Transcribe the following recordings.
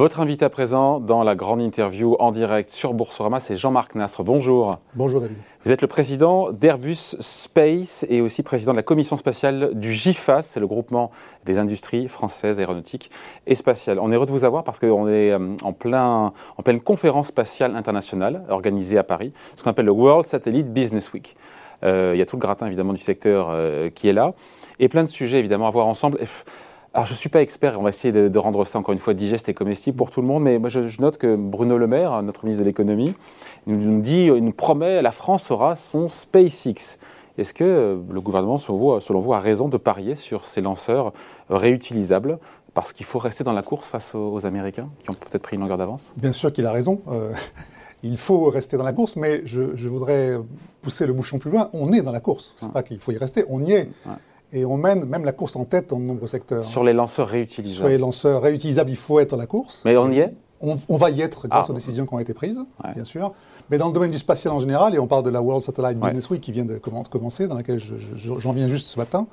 Votre invité à présent dans la grande interview en direct sur Boursorama, c'est Jean-Marc Nasre. Bonjour. Bonjour David. Vous êtes le président d'Airbus Space et aussi président de la commission spatiale du GIFAS, c'est le groupement des industries françaises aéronautiques et spatiales. On est heureux de vous avoir parce qu'on est euh, en, plein, en pleine conférence spatiale internationale organisée à Paris, ce qu'on appelle le World Satellite Business Week. Euh, il y a tout le gratin évidemment du secteur euh, qui est là et plein de sujets évidemment à voir ensemble. Alors, je ne suis pas expert, on va essayer de, rendre ça encore une fois digeste et comestible pour tout le monde, mais moi je, note que Bruno Le Maire, notre ministre de l'économie, nous, dit, il nous promet, la France aura son SpaceX. Est-ce que euh, le gouvernement, selon vous, a raison de parier sur ces lanceurs réutilisables? Parce qu'il faut rester dans la course face aux, Américains qui ont peut-être pris une longueur d'avance? Bien sûr qu'il a raison. Euh, il faut rester dans la course, mais je, voudrais pousser le bouchon plus loin. On est dans la course. Ce n'est pas qu'il faut y rester, on y est et on mène même la course en tête dans de nombreux secteurs. Sur les lanceurs réutilisables Sur les lanceurs réutilisables, il faut être dans la course. Mais on y est? On, va y être grâce ah. aux décisions qui ont été prises, bien sûr. Mais dans le domaine du spatial en général, et on parle de la World Satellite Business Week qui vient de commencer, dans laquelle j'en viens juste ce matin,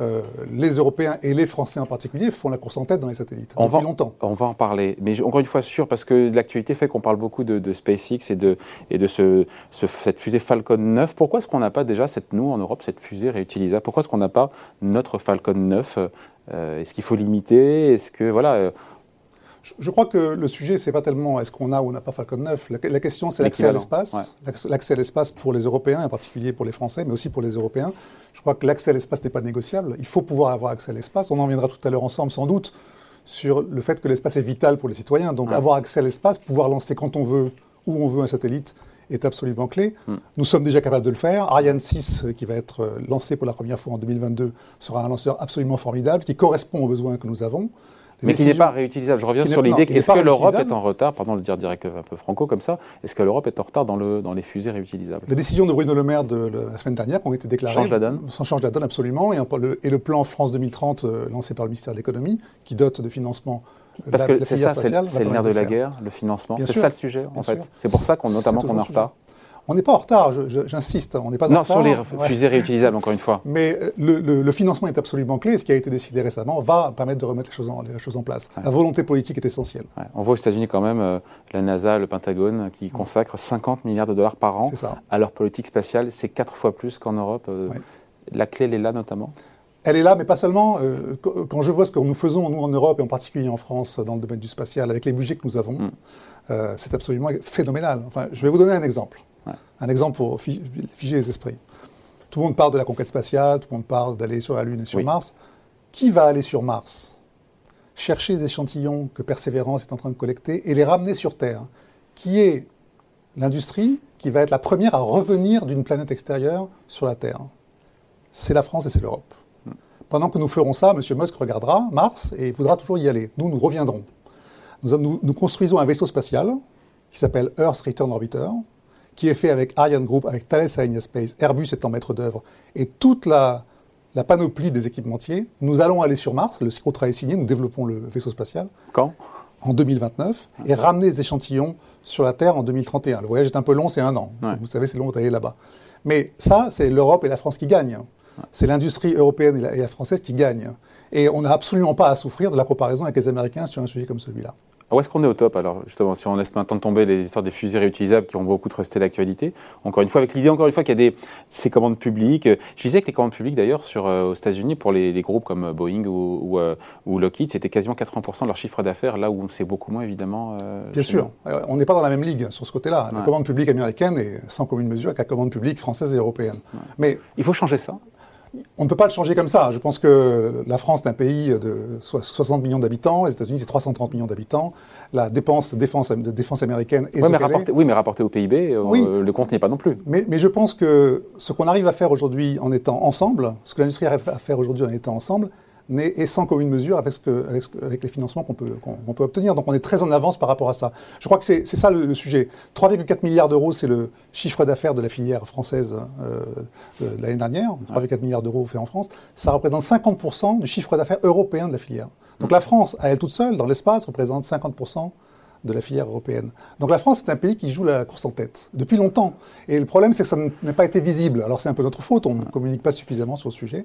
euh, les Européens et les Français en particulier font la course en tête dans les satellites on depuis va, longtemps. On va en parler, mais encore une fois sûr, parce que l'actualité fait qu'on parle beaucoup de, SpaceX et de, et de ce, cette fusée Falcon 9. Pourquoi est-ce qu'on n'a pas déjà, cette, nous en Europe, cette fusée réutilisable? Pourquoi est-ce qu'on n'a pas notre Falcon 9 euh, Est-ce qu'il faut limiter? Est-ce que voilà euh, je, crois que le sujet, c'est pas tellement est-ce qu'on a ou on n'a pas Falcon 9. La, question, c'est l'accès à l'espace. L'accès à l'espace pour les Européens, en particulier pour les Français, mais aussi pour les Européens. Je crois que l'accès à l'espace n'est pas négociable. Il faut pouvoir avoir accès à l'espace. On en viendra tout à l'heure ensemble, sans doute, sur le fait que l'espace est vital pour les citoyens. Donc, avoir accès à l'espace, pouvoir lancer quand on veut, où on veut un satellite, est absolument clé. Hmm. Nous sommes déjà capables de le faire. Ariane 6, qui va être euh, lancé pour la première fois en 2022, sera un lanceur absolument formidable, qui correspond aux besoins que nous avons. Mais qui n'est pas réutilisable. Je reviens sur l'idée qu'est-ce que l'Europe est en retard, pardon de le dire direct un peu franco comme ça, est-ce que l'Europe est en retard dans, le, dans les fusées réutilisables? Les décisions de Bruno Le Maire de, la semaine dernière qui ont été déclarées. Change la donne Ça change la donne absolument. Et, le, et le plan France 2030 euh, lancé par le ministère de l'économie qui dote de financement euh, parce que c'est ça, c'est le nerf de la guerre, le financement. C'est ça le sujet, en fait. C'est pour ça qu'on, notamment qu'on est en retard. On n'est pas en retard, j'insiste, on n'est pas en retard. Non, sur les fusées réutilisables, encore une fois. Mais euh, le, financement est absolument clé. Ce qui a été décidé récemment va permettre de remettre les choses en, les choses en place. La volonté politique est essentielle. On voit aux États-Unis quand même euh, la NASA, le Pentagone, qui consacrent 50 milliards de dollars par an à leur politique spatiale. C'est quatre fois plus qu'en Europe. Euh, la clé, elle est là notamment elle est là, mais pas seulement. quand je vois ce que nous faisons, nous, en Europe, et en particulier en France, dans le domaine du spatial, avec les budgets que nous avons, mm. c'est absolument phénoménal. Enfin, je vais vous donner un exemple. Un exemple pour figer les esprits. Tout le monde parle de la conquête spatiale, tout le monde parle d'aller sur la Lune et sur Mars. Qui va aller sur Mars? Chercher les échantillons que Persévérance est en train de collecter et les ramener sur Terre. Qui est l'industrie qui va être la première à revenir d'une planète extérieure sur la Terre? C'est la France et c'est l'Europe. Pendant que nous ferons ça, M. Musk regardera Mars et voudra toujours y aller. Nous, nous reviendrons. Nous, nous construisons un vaisseau spatial qui s'appelle Earth Return Orbiter, qui est fait avec Ariane Group, avec Thales Alenia Space, Airbus étant maître d'œuvre, et toute la, la, panoplie des équipementiers, nous allons aller sur Mars, le contrat est signé, nous développons le vaisseau spatial. Quand? En 2029, et ramener des échantillons sur la Terre en 2031. Le voyage est un peu long, c'est un an. Vous savez, c'est long d'aller là-bas. Mais ça, c'est l'Europe et la France qui gagnent. C'est l'industrie européenne et la, française qui gagnent. Et on n'a absolument pas à souffrir de la comparaison avec les Américains sur un sujet comme celui-là. Où est-ce qu'on est au top alors justement si on laisse maintenant tomber les histoires des fusées réutilisables qui ont beaucoup resté d'actualité Encore une fois avec l'idée encore une fois qu'il y a des ces commandes publiques. Je disais que les commandes publiques d'ailleurs sur euh, aux États-Unis pour les, groupes comme Boeing ou, euh, ou, Lockheed c'était quasiment 80% de leur chiffre d'affaires là où c'est beaucoup moins évidemment. Euh, Bien sûr, on n'est pas dans la même ligue sur ce côté-là. La commande publique américaine est sans commune mesure avec la commande publique française et européenne. Mais il faut changer ça. On ne peut pas le changer comme ça. Je pense que la France est un pays de 60 millions d'habitants, les États-Unis c'est 330 millions d'habitants. La dépense défense, de défense américaine est, oui, mais rapporté, oui, mais rapporté au PIB, euh, le compte n'y est pas non plus. Mais, mais je pense que ce qu'on arrive à faire aujourd'hui en étant ensemble, ce que l'industrie arrive à faire aujourd'hui en étant ensemble, et sans commune mesure avec, avec, les financements qu'on peut, peut, obtenir. Donc on est très en avance par rapport à ça. Je crois que c'est ça le, sujet. 3,4 milliards d'euros, c'est le chiffre d'affaires de la filière française euh, de l'année dernière. 3,4 milliards d'euros fait en France. Ça représente 50% du chiffre d'affaires européen de la filière. Donc la France, à elle toute seule, dans l'espace, représente 50% de la filière européenne. Donc la France est un pays qui joue la course en tête depuis longtemps. Et le problème, c'est que ça n'a pas été visible. Alors c'est un peu notre faute, on ne communique pas suffisamment sur le sujet.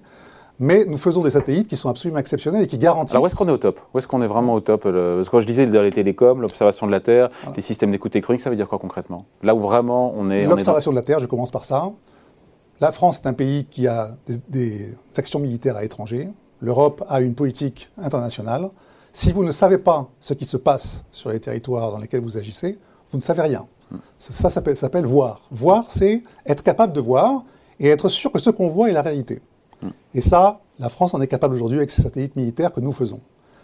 Mais nous faisons des satellites qui sont absolument exceptionnels et qui garantissent. Alors où est-ce qu'on est au top? Où est-ce qu'on est vraiment au top Parce que quand je disais dans les télécoms, l'observation de la Terre, les systèmes d'écoute électronique, ça veut dire quoi concrètement? Là où vraiment on est. L'observation de la Terre, je commence par ça. La France est un pays qui a des, des actions militaires à l'étranger. L'Europe a une politique internationale. Si vous ne savez pas ce qui se passe sur les territoires dans lesquels vous agissez, vous ne savez rien. Ça, ça s'appelle voir. Voir, c'est être capable de voir et être sûr que ce qu'on voit est la réalité. Et ça, la France en est capable aujourd'hui avec ses satellites militaires que nous faisons.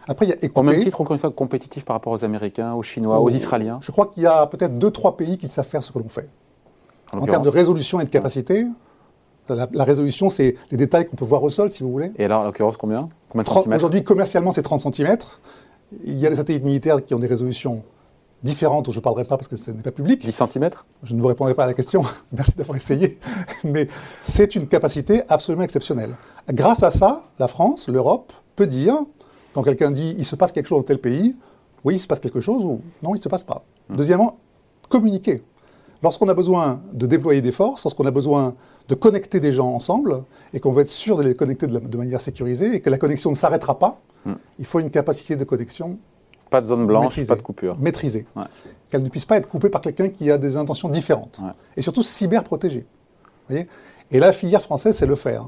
Après, il y a Au même titre, encore une fois, compétitif par rapport aux Américains, aux Chinois, aux, Israéliens Je crois qu'il y a peut-être deux, trois pays qui savent faire ce que l'on fait. En, termes de résolution et de capacité, la, résolution, c'est les détails qu'on peut voir au sol, si vous voulez. Et alors, en l'occurrence, combien, combien Aujourd'hui, commercialement, c'est 30 cm. Il y a des satellites militaires qui ont des résolutions différentes, je ne parlerai pas parce que ce n'est pas public. 10 cm Je ne vous répondrai pas à la question, merci d'avoir essayé. Mais c'est une capacité absolument exceptionnelle. Grâce à ça, la France, l'Europe, peut dire, quand quelqu'un dit il se passe quelque chose dans tel pays, oui, il se passe quelque chose ou non, il ne se passe pas. Hmm. Deuxièmement, communiquer. Lorsqu'on a besoin de déployer des forces, lorsqu'on a besoin de connecter des gens ensemble et qu'on veut être sûr de les connecter de, manière sécurisée et que la connexion ne s'arrêtera pas, hmm. il faut une capacité de connexion pas de zone blanche, pas de coupure. Maîtrisée. Qu'elle ne puisse pas être coupée par quelqu'un qui a des intentions différentes. Et surtout cyber protégée. et la filière française, c'est le faire.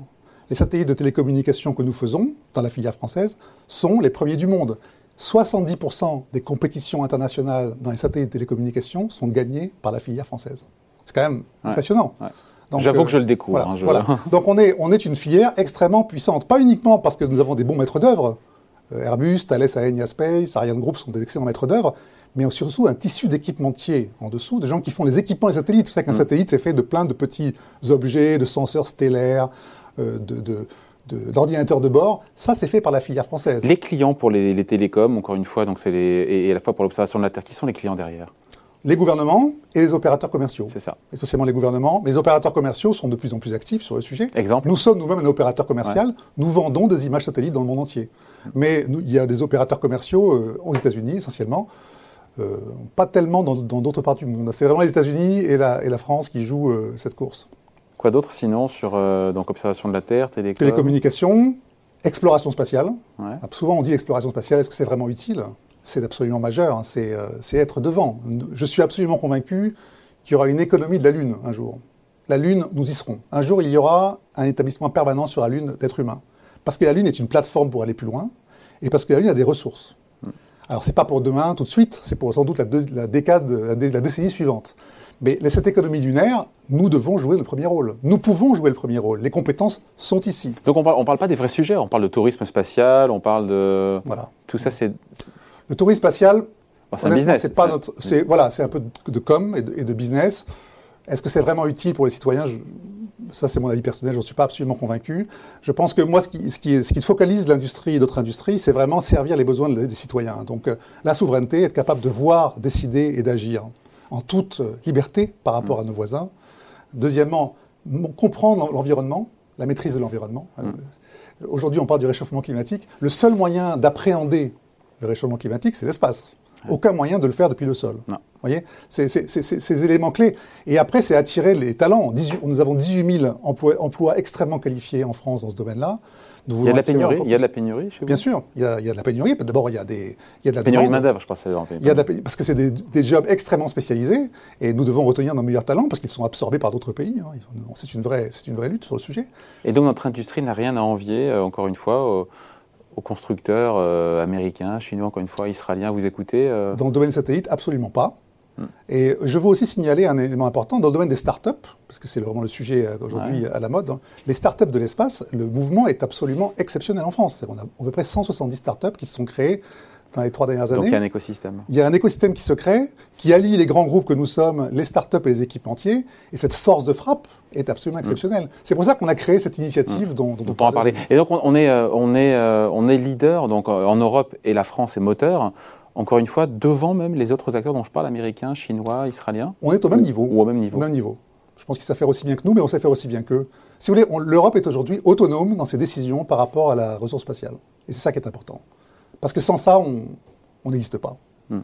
Les satellites de télécommunication que nous faisons dans la filière française sont les premiers du monde. 70% des compétitions internationales dans les satellites de télécommunication sont gagnées par la filière française. C'est quand même impressionnant. J'avoue que je le découvre. Voilà, hein, Donc on est, on est une filière extrêmement puissante. Pas uniquement parce que nous avons des bons maîtres d'œuvre, euh, Airbus, Thales, Aenia Space, Ariane Group sont des excellents maîtres d'œuvre, mais surtout un tissu d'équipementiers en dessous, des gens qui font les équipements des satellites. Vous savez qu'un mm. satellite, c'est fait de plein de petits objets, de senseurs stellaires, euh, d'ordinateurs de, bord. Ça, c'est fait par la filière française. Les clients pour les, télécoms, encore une fois, donc c'est et, à la fois pour l'observation de la Terre, qui sont les clients derrière? Les gouvernements et les opérateurs commerciaux. C'est ça. Essentiellement les gouvernements. Mais les opérateurs commerciaux sont de plus en plus actifs sur le sujet. Exemple. Nous sommes nous-mêmes un opérateur commercial. Nous vendons des images satellites dans le monde entier. Mais il y a des opérateurs commerciaux euh, aux États-Unis essentiellement. Euh, pas tellement dans d'autres parties du monde. C'est vraiment les États-Unis et la, et la, France qui jouent euh, cette course. Quoi d'autre sinon sur donc observation de la Terre, télécommunications, exploration spatiale. Souvent on dit exploration spatiale, est-ce que c'est vraiment utile? C'est absolument majeur, hein. c'est être devant. Je suis absolument convaincu qu'il y aura une économie de la Lune un jour. La Lune, nous y serons. Un jour, il y aura un établissement permanent sur la Lune d'êtres humains. Parce que la Lune est une plateforme pour aller plus loin, et parce que la Lune a des ressources. Alors, hmm. Alors, c'est pas pour demain, tout de suite, c'est pour sans doute la, décade, la, décennie suivante. Mais cette économie lunaire, nous devons jouer le premier rôle. Nous pouvons jouer le premier rôle. Les compétences sont ici. Donc on ne parle, parle pas des vrais sujets, on parle de tourisme spatial, on parle de... Voilà. Tout ça, c'est... Le tourisme spatial, c'est un business. C'est pas notre... Voilà, c'est un peu de, com et de, et de business. Est-ce que c'est vraiment utile pour les citoyens? Ça c'est mon avis personnel, je ne suis pas absolument convaincu. Je pense que moi, ce qui, ce qui, ce qui focalise l'industrie et d'autres industries, c'est vraiment servir les besoins des citoyens. Donc euh, la souveraineté, être capable de voir, décider et d'agir en toute euh, liberté par rapport à nos voisins. Deuxièmement, comprendre l'environnement, la maîtrise de l'environnement. Mm. Aujourd'hui, on parle du réchauffement climatique. Le seul moyen d'appréhender le réchauffement climatique, c'est l'espace. Aucun moyen de le faire depuis le sol. Vous voyez C'est ces éléments clés. Et après, c'est attirer les talents. nous avons 18 000 emplois, extrêmement qualifiés en France dans ce domaine-là. Il y a de la pénurie, il y a de la pénurie chez vous? Bien sûr, il y, a, de la pénurie. D'abord, il y a des, il y a de la pénurie de main d'œuvre, je pense. Il y a parce que c'est des, jobs extrêmement spécialisés, et nous devons retenir nos meilleurs talents parce qu'ils sont absorbés par d'autres pays. Hein. C'est une vraie, c'est une vraie lutte sur le sujet. Et donc notre industrie n'a rien à envier, euh, encore une fois aux constructeurs euh, américains, chinois, encore une fois, israéliens, vous écoutez euh Dans le domaine satellite, absolument pas. Hmm. Et je veux aussi signaler un élément important dans le domaine des startups, parce que c'est vraiment le sujet euh, aujourd'hui à la mode. Hein. Les startups de l'espace, le mouvement est absolument exceptionnel en France. On a à peu près 170 startups qui se sont créées dans les trois dernières années. Donc il y a un écosystème. Il y a un écosystème qui se crée, qui allie les grands groupes que nous sommes, les startups et les équipementiers, et cette force de frappe est absolument mm. exceptionnelle. C'est pour ça qu'on a créé cette initiative mm. dont, on pourra parler. Et donc on est, euh, on est, euh, on est leader donc, euh, en Europe et la France est moteur. Encore une fois, devant même les autres acteurs dont je parle, américains, chinois, israéliens. On est au même niveau. Ou au même niveau. Au même niveau. Je pense qu'ils savent faire aussi bien que nous, mais on sait faire aussi bien qu'eux. Si vous voulez, l'Europe est aujourd'hui autonome dans ses décisions par rapport à la ressource spatiale. Et c'est ça qui est important. Parce que sans ça, on n'existe pas. Hmm.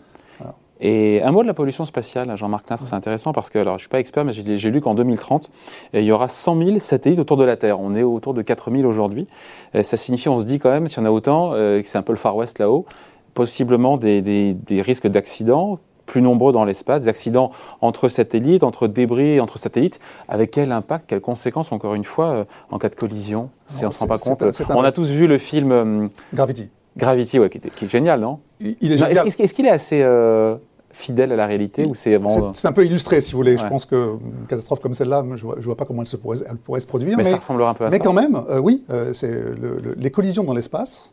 Et un mot de la pollution spatiale, Jean-Marc Natre, c'est intéressant parce que, alors je ne suis pas expert, mais j'ai lu qu'en 2030, il y aura 100 000 satellites autour de la Terre. On est autour de 4 000 aujourd'hui. Ça signifie, on se dit quand même, s'il y en a autant, que c'est un peu le Far West là-haut, possiblement des, des risques d'accidents plus nombreux dans l'espace, des accidents entre satellites, entre débris, entre satellites, avec quel impact, quelles conséquences, encore une fois, euh, en cas de collision On ne se rend pas compte. On a tous vu le film... Euh, Gravity. Gravity, ouais, qui, est, génial, non? Il est génial. Est-ce qu'il est, assez euh, fidèle à la réalité ou c'est C'est un peu illustré, si vous voulez. Je pense qu'une catastrophe comme celle-là, je ne vois, pas comment elle, se pourrait, elle pourrait se produire. Mais, ça ressemblera un peu à mais ça. Mais quand même, oui, c'est les collisions dans l'espace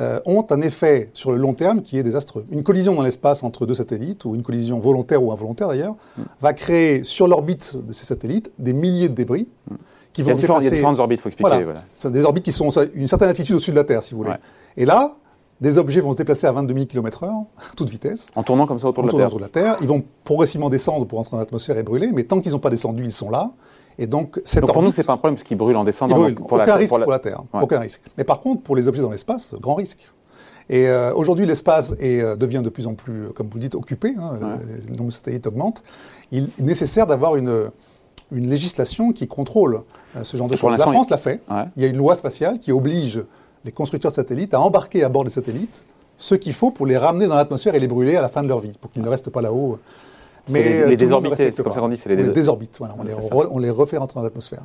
euh, ont un effet sur le long terme qui est désastreux. Une collision dans l'espace entre deux satellites, ou une collision volontaire ou involontaire d'ailleurs, mm. va créer sur l'orbite de ces satellites des milliers de débris. Mm. Qui vont il, y a il y a différentes orbites, il faut expliquer. Voilà. C'est des orbites qui sont une certaine altitude au-dessus de la Terre, si vous voulez. Et là, des objets vont se déplacer à 22 000 km/h, à toute vitesse. En tournant comme ça autour, de, la Terre. autour de la Terre. Ils vont progressivement descendre pour entrer dans l'atmosphère et brûler, mais tant qu'ils n'ont pas descendu, ils sont là. Et donc, cette pour nous, c'est pas un problème parce qu'ils brûlent en descendant. pour aucun risque pour la Terre. Aucun risque. Mais par contre, pour les objets dans l'espace, grand risque. Et euh, aujourd'hui, l'espace euh, devient de plus en plus, comme vous le dites, occupé. Hein, le, nombre de satellites augmente. Il est nécessaire d'avoir une, une législation qui contrôle euh, ce genre de choses. La France l'a fait. Il y a une loi spatiale qui oblige les constructeurs de satellites à embarquer à bord des satellites ce qu'il faut pour les ramener dans l'atmosphère et les brûler à la fin de leur vie, pour qu'ils ne restent pas là-haut mais les, euh, les désorbités, c'est comme ça qu'on dit, c'est les, les désorbites. Voilà, on, les on, les refait rentrer dans l'atmosphère.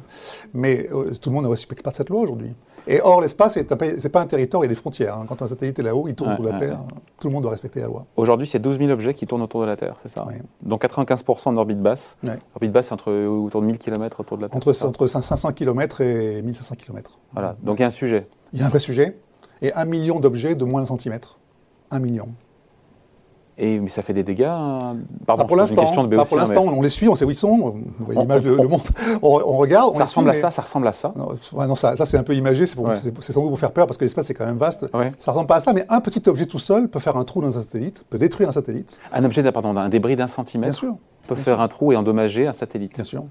Mais euh, tout le monde ne respecte pas cette loi aujourd'hui. Et or, l'espace, c'est pas un territoire, il y a des frontières. Hein. Quand un satellite est là-haut, il tourne autour de la Terre, tout le monde doit respecter la loi. Aujourd'hui, c'est 12 000 objets qui tournent autour de la Terre, c'est ça Donc 95% d'orbite basse. L'orbite basse, c'est entre, autour de 1000 km autour de la Terre. Entre, entre 500 km et 1500 km. Voilà, donc il y a un sujet. Il y a un vrai sujet. Et un million d'objets de moins d'un centimètre. Un million. Et, mais ça fait des dégâts hein. Pardon, Pas pour l'instant. pour l'instant. On les suit, on sait où ils sont. Vous voyez l'image le, monde. On, regarde. On ça ressemble à ça. Ça ressemble à ça. Non, ça, ça c'est un peu imagé. C'est sans doute pour faire peur parce que l'espace est quand même vaste. Ouais. Ça ressemble pas à ça. Mais un petit objet tout seul peut faire un trou dans un satellite, peut détruire un satellite. Un objet, pardon, un débris d'un centimètre. Bien sûr. Peut faire un trou et endommager un satellite. Bien sûr.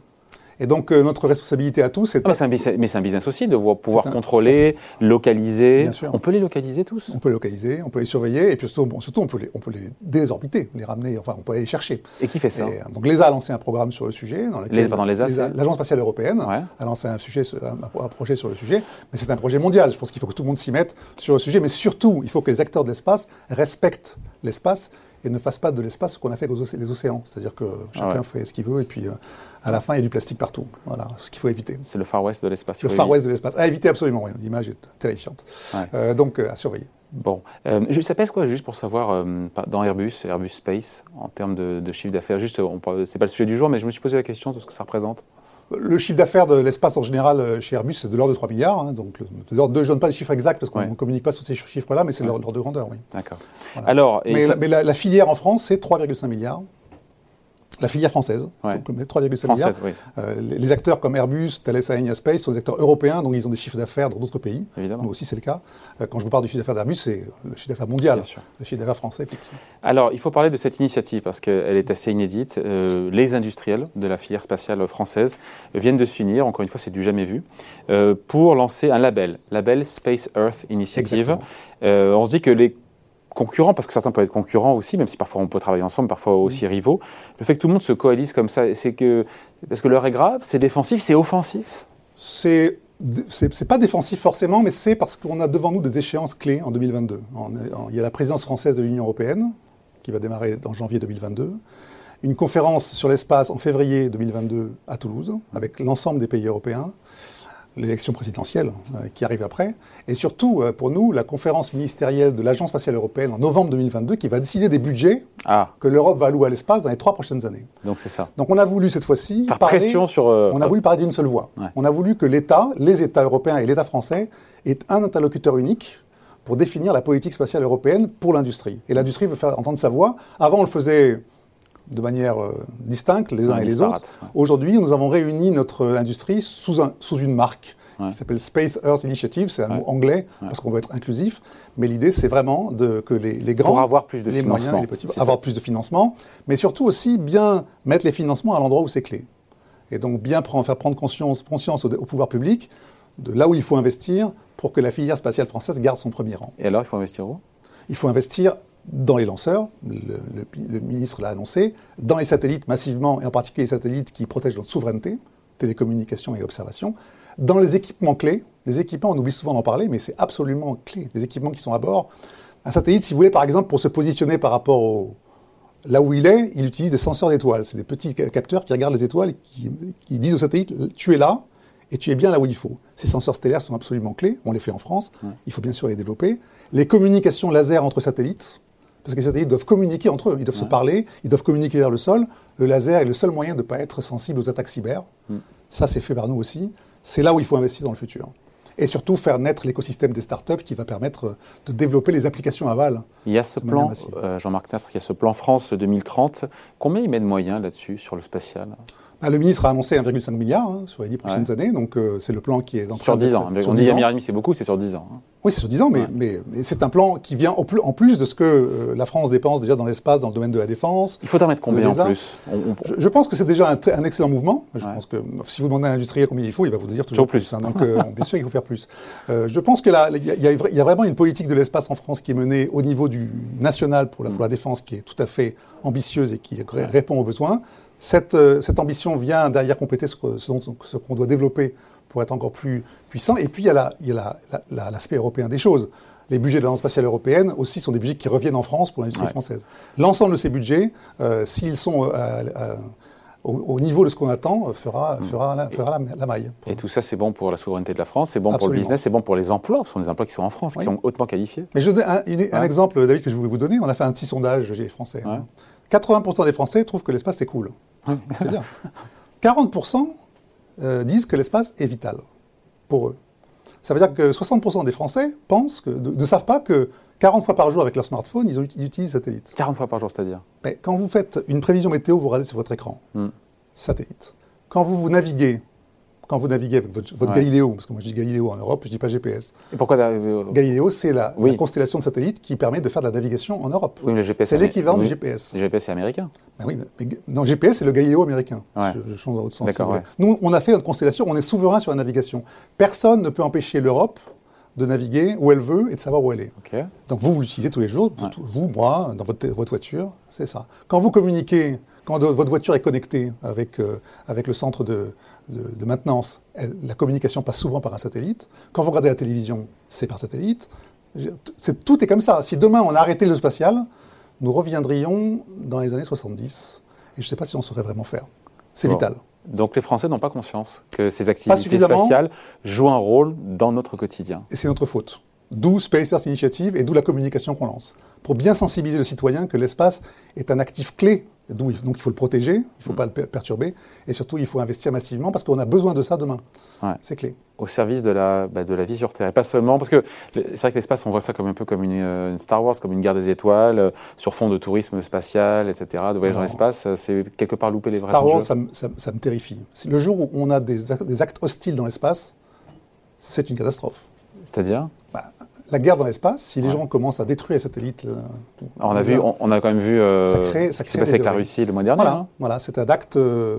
Et donc, euh, notre responsabilité à tous, c'est. Ah, mais c'est un, business aussi de pouvoir contrôler, localiser. Bien sûr. On peut les localiser tous On peut les localiser, on peut les surveiller, et puis surtout, bon, surtout on, peut les, on peut les désorbiter, les ramener, enfin, on peut aller les chercher. Et qui fait ça euh, Donc, l'ESA a lancé un programme sur le sujet. Dans lequel, L'Agence spatiale européenne a lancé un, sujet, un, projet sur le sujet, mais c'est un projet mondial. Je pense qu'il faut que tout le monde s'y mette sur le sujet, mais surtout, il faut que les acteurs de l'espace respectent l'espace et ne fasse pas de l'espace ce qu'on a fait avec les océans. C'est-à-dire que chacun fait ce qu'il veut et puis euh, à la fin, il y a du plastique partout. Voilà, ce qu'il faut éviter. C'est le Far West de l'espace. Le Far West de l'espace. À éviter absolument, oui. L'image est terrifiante. Euh, donc, euh, à surveiller. Bon. ça pèse quoi, juste pour savoir, dans Airbus, Airbus Space, en termes de, de chiffre d'affaires? Juste, c'est pas le sujet du jour, mais je me suis posé la question de ce que ça représente. Le chiffre d'affaires de l'espace en général euh, chez Airbus, c'est de l'ordre de 3 milliards. Hein, donc, je ne donne pas les chiffres exacts parce qu'on ne communique pas sur ces chiffres-là, mais c'est l'ordre de grandeur, oui. D'accord. Alors, mais, la, filière en France, c'est 3,5 milliards. La filière française, 3,7 milliards. Euh, les, acteurs comme Airbus, Thales Alenia Space sont des acteurs européens, donc ils ont des chiffres d'affaires dans d'autres pays. Évidemment. Nous aussi, c'est le cas. Euh, quand je vous parle du chiffre d'affaires d'Airbus, c'est le chiffre d'affaires mondial, le chiffre d'affaires français, effectivement. Alors, il faut parler de cette initiative parce qu'elle est assez inédite. Euh, les industriels de la filière spatiale française viennent de s'unir, encore une fois, c'est du jamais vu, pour lancer un label, label Space Earth Initiative. on se dit que les concurrents, parce que certains peuvent être concurrents aussi, même si parfois on peut travailler ensemble, parfois aussi rivaux. Le fait que tout le monde se coalise comme ça, c'est que parce que l'heure est grave, c'est défensif, c'est offensif. C'est c'est pas défensif forcément, mais c'est parce qu'on a devant nous des échéances clés en 2022. il y a la présidence française de l'Union européenne qui va démarrer en janvier 2022 une conférence sur l'espace en février 2022 à Toulouse, avec l'ensemble des pays européens l'élection présidentielle euh, qui arrive après, et surtout euh, pour nous la conférence ministérielle de l'Agence spatiale européenne en novembre 2022 qui va décider des budgets ah. que l'Europe va allouer à l'espace dans les trois prochaines années. Donc c'est ça. Donc on a voulu cette fois-ci parler, pression sur. Euh, on a voulu parler d'une seule voix. On a voulu que l'État, les États européens et l'État français aient un interlocuteur unique pour définir la politique spatiale européenne pour l'industrie. Et l'industrie veut faire entendre sa voix. Avant on le faisait de manière euh, distincte les uns et les autres. Aujourd'hui, nous avons réuni notre industrie sous, un, sous une marque qui s'appelle Space Earth Initiative. C'est un mot anglais parce qu'on veut être inclusif. Mais l'idée, c'est vraiment de, que les, les, grands, Pour avoir plus de les moyens, les petits, avoir plus de financement, mais surtout aussi bien mettre les financements à l'endroit où c'est clé. Et donc bien prendre, faire prendre conscience, conscience au, pouvoir public de là où il faut investir pour que la filière spatiale française garde son premier rang. Et alors, il faut investir où? Il faut investir dans les lanceurs, le, ministre l'a annoncé, dans les satellites massivement, et en particulier les satellites qui protègent notre souveraineté, télécommunications et observation, dans les équipements clés, les équipements, on oublie souvent d'en parler, mais c'est absolument clé, les équipements qui sont à bord. Un satellite, si vous voulez, par exemple, pour se positionner par rapport au, là où il est, il utilise des senseurs d'étoiles. C'est des petits capteurs qui regardent les étoiles et qui, disent au satellite, tu es là et tu es bien là où il faut. Ces senseurs stellaires sont absolument clés, on les fait en France, il faut bien sûr les développer. Les communications laser entre satellites, parce que les satellites doivent communiquer entre eux, ils doivent se parler, ils doivent communiquer vers le sol. Le laser est le seul moyen de ne pas être sensible aux attaques cyber. Mm. Ça, c'est fait par nous aussi. C'est là où il faut investir dans le futur. Et surtout faire naître l'écosystème des startups qui va permettre de développer les applications aval. Il y a ce plan, euh, Jean-Marc Nastre, il y a ce plan France 2030. Combien il met de moyens là-dessus, sur le spatial? Bah, le ministre a annoncé 1,5 milliard hein, sur les 10 prochaines années, donc euh, c'est le plan qui est dans Sur 10 ans, on dit 1,5 milliard, c'est beaucoup, c'est sur 10 ans. Hein. Oui, c'est sur 10 ans, mais, mais, c'est un plan qui vient en plus de ce que euh, la France dépense déjà dans l'espace, dans le domaine de la défense. Il faut en mettre combien en plus? Je, pense que c'est déjà un, excellent mouvement. Je pense que si vous demandez à un industriel combien il faut, il va vous dire toujours, plus. Hein, donc euh, bien sûr, il faut faire plus. je pense qu'il y, y, a vraiment une politique de l'espace en France qui est menée au niveau du national pour la, pour la défense qui est tout à fait ambitieuse et qui répond aux besoins. Euh, cette, ambition vient derrière compléter ce, qu'on doit développer pour être encore plus puissant. Et puis, il y a l'aspect européen des choses. Les budgets de l'Agence spatiale européenne aussi sont des budgets qui reviennent en France pour l'industrie française. L'ensemble de ces budgets, euh, s'ils sont euh, au, niveau de ce qu'on attend, fera, mm. fera, la, maille. Et tout ça, c'est bon pour la souveraineté de la France, c'est bon pour le business, c'est bon pour les emplois, ce sont des emplois qui sont en France, qui sont hautement qualifiés. Mais je donne un, exemple, David, que je voulais vous donner. On a fait un petit sondage chez les Français. 80% des Français trouvent que l'espace est cool. C'est bien. 40% euh, disent que l'espace est vital pour eux. Ça veut dire que 60% des Français pensent que, ne savent pas que 40 fois par jour avec leur smartphone, ils, utilisent satellite. 40 fois par jour, c'est-à-dire? Quand vous faites une prévision météo, vous regardez sur votre écran. Hmm. Satellite. Quand vous, vous naviguez quand vous naviguez avec votre, votre Galileo, parce que moi je dis Galileo en Europe, je ne dis pas GPS. Et pourquoi Galileo, c'est la, constellation de satellites qui permet de faire de la navigation en Europe. Oui, mais le GPS. C'est l'équivalent du GPS. Le GPS, c'est américain. Ben oui, mais, non, GPS, c'est le Galileo américain. Je, change dans l'autre sens. Nous, on a fait une constellation, on est souverain sur la navigation. Personne ne peut empêcher l'Europe de naviguer où elle veut et de savoir où elle est. Donc vous, vous l'utilisez tous les jours, vous, moi, dans votre, votre voiture, c'est ça. Quand vous communiquez, quand votre voiture est connectée avec, euh, avec le centre de, de, maintenance, la communication passe souvent par un satellite. Quand vous regardez la télévision, c'est par satellite. tout est comme ça. Si demain on a arrêté le spatial, nous reviendrions dans les années 70. Et je ne sais pas si on saurait vraiment faire. C'est vital. Donc les Français n'ont pas conscience que ces activités spatiales jouent un rôle dans notre quotidien. Et c'est notre faute. D'où Space Earth Initiative et d'où la communication qu'on lance. Pour bien sensibiliser le citoyen que l'espace est un actif clé donc il faut le protéger, il ne faut mm. pas le perturber, et surtout il faut investir massivement parce qu'on a besoin de ça demain. C'est clé. Au service de la, bah, de la vie sur Terre. Et pas seulement, parce que c'est vrai que l'espace, on voit ça comme un peu comme une, euh, Star Wars, comme une guerre des étoiles, euh, sur fond de tourisme spatial, etc., de voyage dans l'espace. Euh, c'est quelque part louper les vrais Star Wars, ça, ça, me terrifie. Le jour où on a des, des actes hostiles dans l'espace, c'est une catastrophe. C'est-à-dire bah, la guerre dans l'espace, si les gens commencent à détruire les satellites. Euh, on, a vu, on, a quand même vu euh, ça crée, ça ce qui s'est passé avec la Russie le mois dernier. Voilà, hein. voilà c'est un acte euh,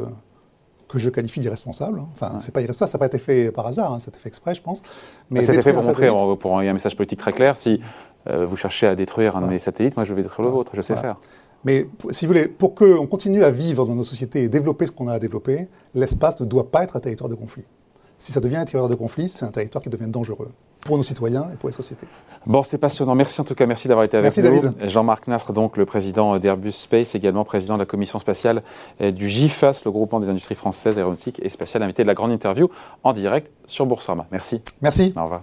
que je qualifie d'irresponsable. Enfin, c'est pas irresponsable, ça n'a pas été fait par hasard, hein, été fait exprès, je pense. Mais a été fait pour montrer, pour un, un message politique très clair, si vous cherchez à détruire un de mes satellites, moi je vais détruire le vôtre, je sais faire. Mais si vous voulez, pour qu'on continue à vivre dans nos sociétés et développer ce qu'on a à développer, l'espace ne doit pas être un territoire de conflit si ça devient un territoire de conflit, c'est un territoire qui devient dangereux pour nos citoyens et pour les sociétés. Bon, c'est passionnant. Merci en tout cas, merci d'avoir été avec nous. David. Jean-Marc Nastre, donc le président d'Airbus Space, également président de la commission spatiale du GIFAS, le groupement des industries françaises aéronautiques et spatiales, invité de la grande interview en direct sur Boursorama. Merci. Merci. Au revoir.